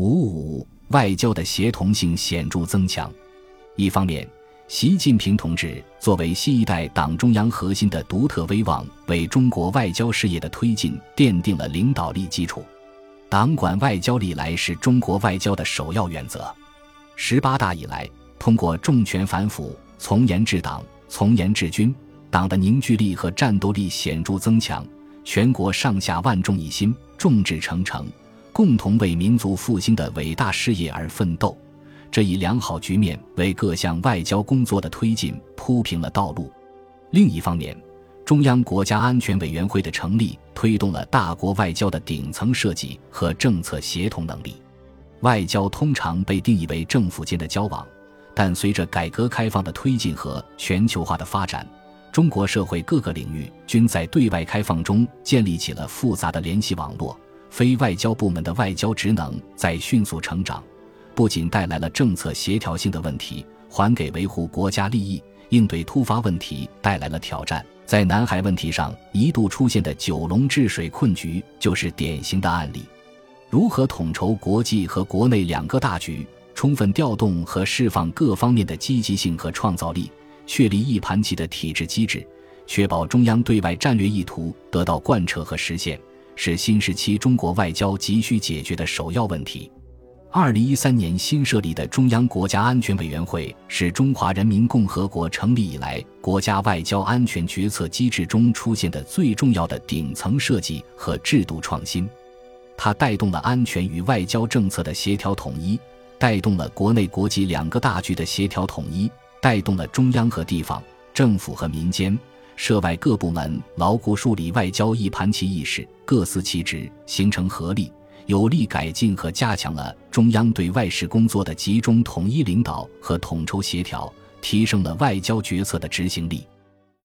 五五外交的协同性显著增强。一方面，习近平同志作为新一代党中央核心的独特威望，为中国外交事业的推进奠定了领导力基础。党管外交历来是中国外交的首要原则。十八大以来，通过重拳反腐、从严治党、从严治军，党的凝聚力和战斗力显著增强，全国上下万众一心，众志成城。共同为民族复兴的伟大事业而奋斗，这一良好局面为各项外交工作的推进铺平了道路。另一方面，中央国家安全委员会的成立，推动了大国外交的顶层设计和政策协同能力。外交通常被定义为政府间的交往，但随着改革开放的推进和全球化的发展，中国社会各个领域均在对外开放中建立起了复杂的联系网络。非外交部门的外交职能在迅速成长，不仅带来了政策协调性的问题，还给维护国家利益、应对突发问题带来了挑战。在南海问题上一度出现的九龙治水困局就是典型的案例。如何统筹国际和国内两个大局，充分调动和释放各方面的积极性和创造力，确立一盘棋的体制机制，确保中央对外战略意图得到贯彻和实现。是新时期中国外交急需解决的首要问题。二零一三年新设立的中央国家安全委员会是中华人民共和国成立以来国家外交安全决策机制中出现的最重要的顶层设计和制度创新。它带动了安全与外交政策的协调统一，带动了国内国际两个大局的协调统一，带动了中央和地方政府和民间。涉外各部门牢固树立外交一盘棋意识，各司其职，形成合力，有力改进和加强了中央对外事工作的集中统一领导和统筹协调，提升了外交决策的执行力。